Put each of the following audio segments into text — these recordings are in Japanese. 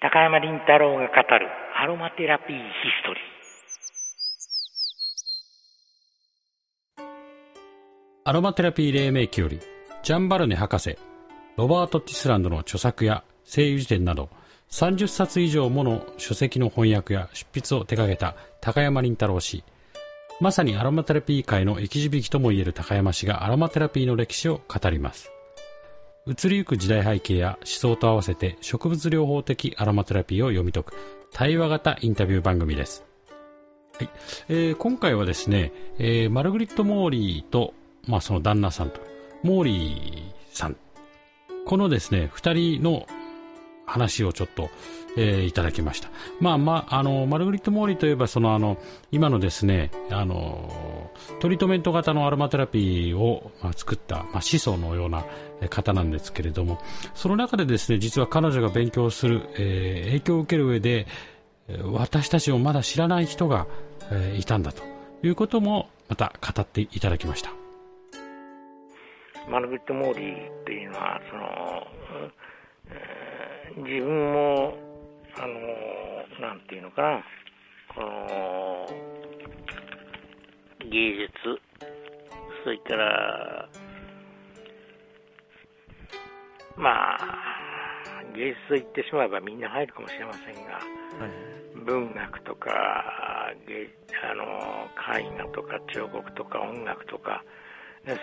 高山林太郎が語るアロマテラピーヒストリー。アロマテラピー黎明期よりジャンバルネ博士ロバート・ティスランドの著作や精油辞典など30冊以上もの書籍の翻訳や執筆を手掛けた高山林太郎氏。まさにアロマテラピー界の生き字引ともいえる高山氏がアロマテラピーの歴史を語ります。移りゆく時代背景や思想と合わせて植物療法的アロマテラピーを読み解く対話型インタビュー番組です。はいえー、今回はですね、えー、マルグリット・モーリーと、まあ、その旦那さんと、モーリーさん、このですね、2人の話をちょっと、えー、いただきました。まあまあ、あの、マルグリット・モーリーといえば、そのあの、今のですね、あの、トリートメント型のアロマテラピーを、まあ、作った、まあ、思想のような方なんですけれども、その中でですね、実は彼女が勉強する、えー、影響を受ける上で、私たちをまだ知らない人が、えー、いたんだということも、また語っていただきました。マルグリット・モーリーっていうのは、その、え自分も、あの、なんていうのかな、この、芸術、それから、まあ、芸術と言ってしまえばみんな入るかもしれませんが、はい、文学とか芸あの絵画とか彫刻とか音楽とか、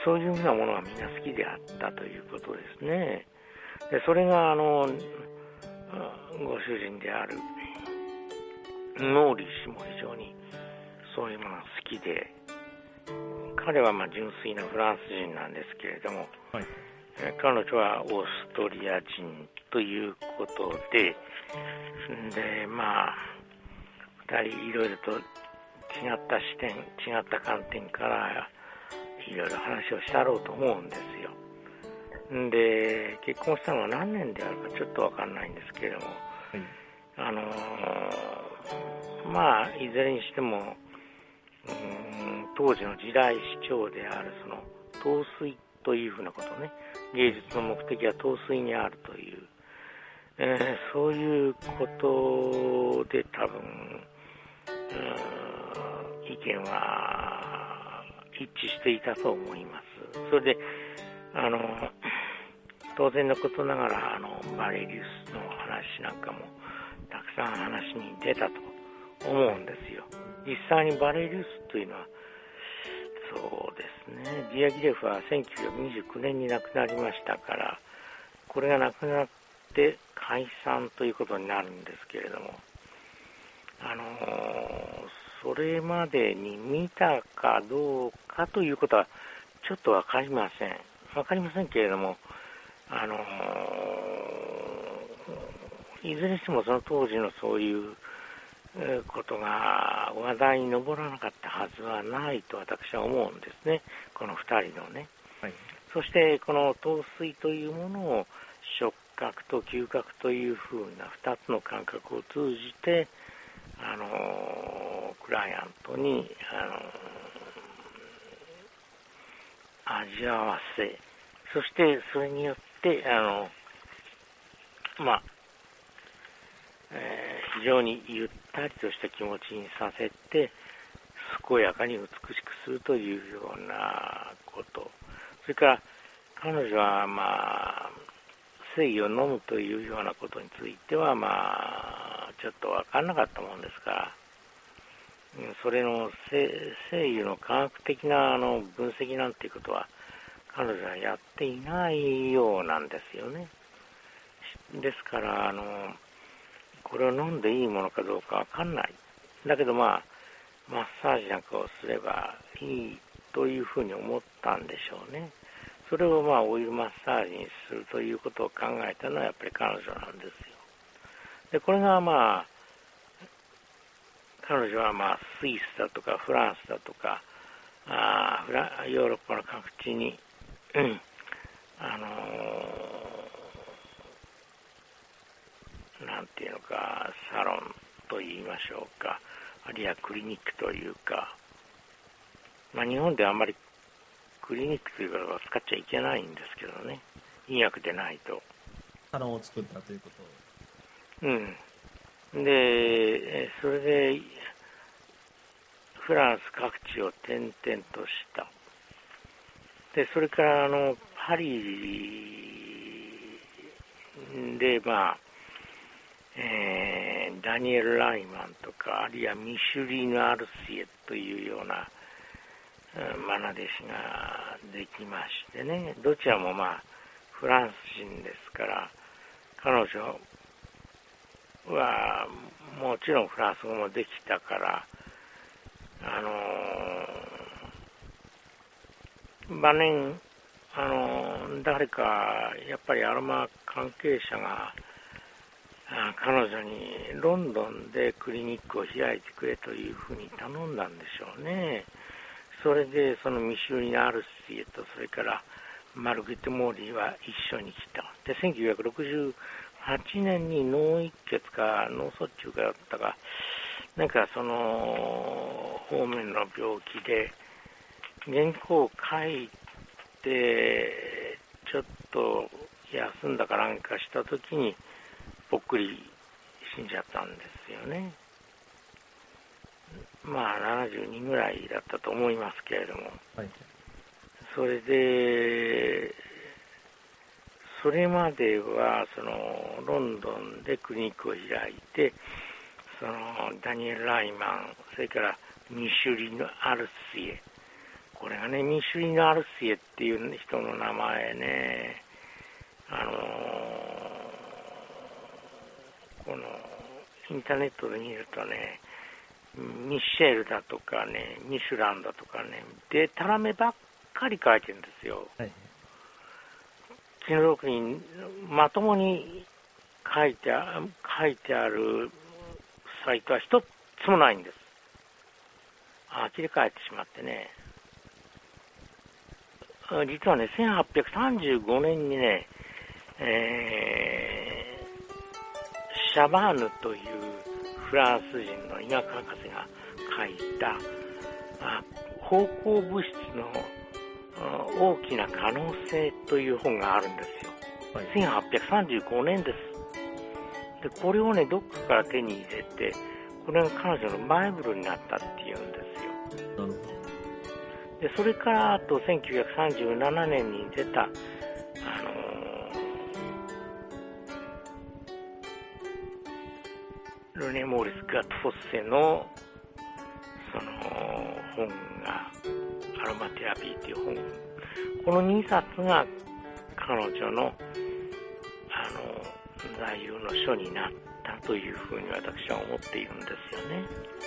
そういうふうなものがみんな好きであったということですね。でそれがあのご主人であるモーリー氏も非常にそういうものが好きで彼はまあ純粋なフランス人なんですけれども、はい、彼女はオーストリア人ということででまあ2人いろいろと違った視点違った観点からいろいろ話をしたろうと思うんですよで、結婚したのは何年であるかちょっとわかんないんですけれども、はい、あのー、まあ、いずれにしても、うん当時の時代市長であるその陶酔というふうなことね、芸術の目的は陶酔にあるという、えー、そういうことで多分、意見は一致していたと思います。それで、あの、当然のことながら、あの、バレリウスの話なんかも、たくさん話に出たと思うんですよ。実際にバレリウスというのは、そうですね、ディアギレフは1929年に亡くなりましたから、これが亡くなって解散ということになるんですけれども、あのそれまでに見たかどうかということはちょっと分かりません。分かりませんけれども、あのいずれにしてもその当時のそういうことが話題に上らなかったはずはないと私は思うんですね、この2人のね。はい、そしてこの陶酔というものを触覚と嗅覚というふうな2つの感覚を通じて、あのクライアントに、あの味わわせ、そしてそれによって、あの、まあ、えー、非常にゆったりとした気持ちにさせて、健やかに美しくするというようなこと。それから、彼女は、まあ、正義を飲むというようなことについては、まあ、ちょっと分からなかったもんですから、それの正義の科学的なあの分析なんていうことは、彼女はやっていないようなんですよね。ですから、あの、これを飲んでいいものかどうかわかんない。だけどまあ、マッサージなんかをすればいいというふうに思ったんでしょうね。それをまあオイルマッサージにするということを考えたのはやっぱり彼女なんですよ。で、これがまあ、彼女はまあスイスだとかフランスだとか、あヨーロッパの各地にうん、あのー、なんていうのか、サロンと言いましょうか、あるいはクリニックというか、まあ、日本ではあんまりクリニックという言葉を使っちゃいけないんですけどね、医薬でないと。サロンを作ったということうん。で、それで、フランス各地を転々とした。で、それからあの、パリで、まあ、えー、ダニエル・ライマンとか、あるいはミシュリーヌ・アルシエというような、マナ弟子ができましてね、どちらもまあ、フランス人ですから、彼女はもちろんフランス語もできたから、あのー、晩年、あの、誰か、やっぱりアロマ関係者が、彼女にロンドンでクリニックを開いてくれというふうに頼んだんでしょうね。それで、そのミシュリナ・アルシエと、それからマルグリット・モーリーは一緒に来た。で、1968年に脳一血か脳卒中があったか、なんかその方面の病気で、原稿を書いて、ちょっと休んだかなんかしたときに、ぽっくり死んじゃったんですよね。まあ、72ぐらいだったと思いますけれども。はいそれで、それまではそのロンドンでクリニックを開いて、そのダニエル・ライマン、それからミシュリの・アルシエ、これがね、ミシュリの・アルシエっていう人の名前ね、あのこのインターネットで見るとね、ミシェルだとかね、ミシュランだとかね、でたらめばっかり書いてるんですよ。はい、気の毒にまともに書いて書いてあるサイトは一つもないんです。あきれ返ってしまってね。実はね、1835年にね、えー、シャバーヌというフランス人の医学博士が書いた、あ方向物質の大きな可能性という本があるんですよ。はい、1835年です。で、これをね、どっかから手に入れて、これが彼女のバイブルになったっていうんですよ。で、それからあと1937年に出た、あのー、ルネ・モーリス・ガット・フォッセの、その、本が、アロマテラピーっていう本。この2冊が彼女の、あの、座右の書になったというふうに私は思っているんですよね。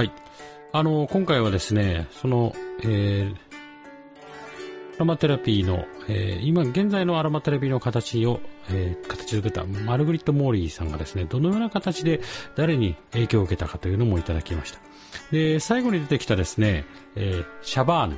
はい。あの、今回はですね、その、えー、アロマテラピーの、えー、今現在のアロマテラピーの形を、えー、形作ったマルグリット・モーリーさんがですね、どのような形で誰に影響を受けたかというのもいただきました。で、最後に出てきたですね、えー、シャバーヌ。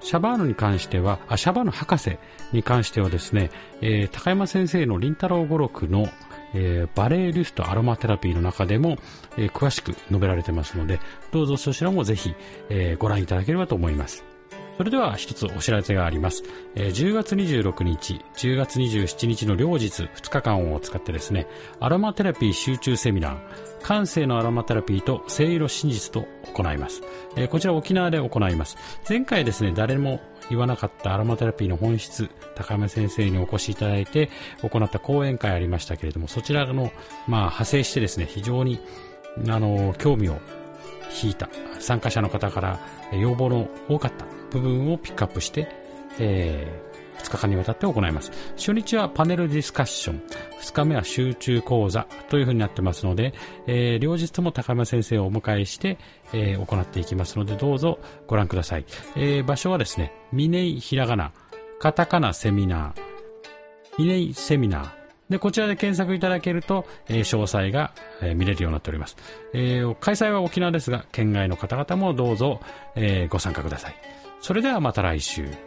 シャバーヌに関しては、あ、シャバーヌ博士に関してはですね、えー、高山先生の林太郎語録の、えー、バレエリストアロマテラピーの中でも、えー、詳しく述べられてますので、どうぞそちらもぜひ、えー、ご覧いただければと思います。それでは一つお知らせがあります。えー、10月26日、10月27日の両日2日間を使ってですね、アロマテラピー集中セミナー、感性のアロマテラピーと声色真実と行います。えー、こちら沖縄で行います。前回ですね、誰も言わなかったアロマテラピーの本質、高山先生にお越しいただいて行った講演会ありましたけれども、そちらの、まあ、派生してですね、非常に、あの、興味を引いた参加者の方から要望の多かった部分をピックアップして、えー、2日間にわたって行います。初日はパネルディスカッション、2日目は集中講座というふうになってますので、えー、両日とも高山先生をお迎えして、えー、行っていきますので、どうぞご覧ください。えー、場所はですね、ミネイひらがな、カタカナセミナー、ミネイセミナー、で、こちらで検索いただけると、えー、詳細が、えー、見れるようになっております。えー、開催は沖縄ですが、県外の方々もどうぞ、え、ご参加ください。それではまた来週。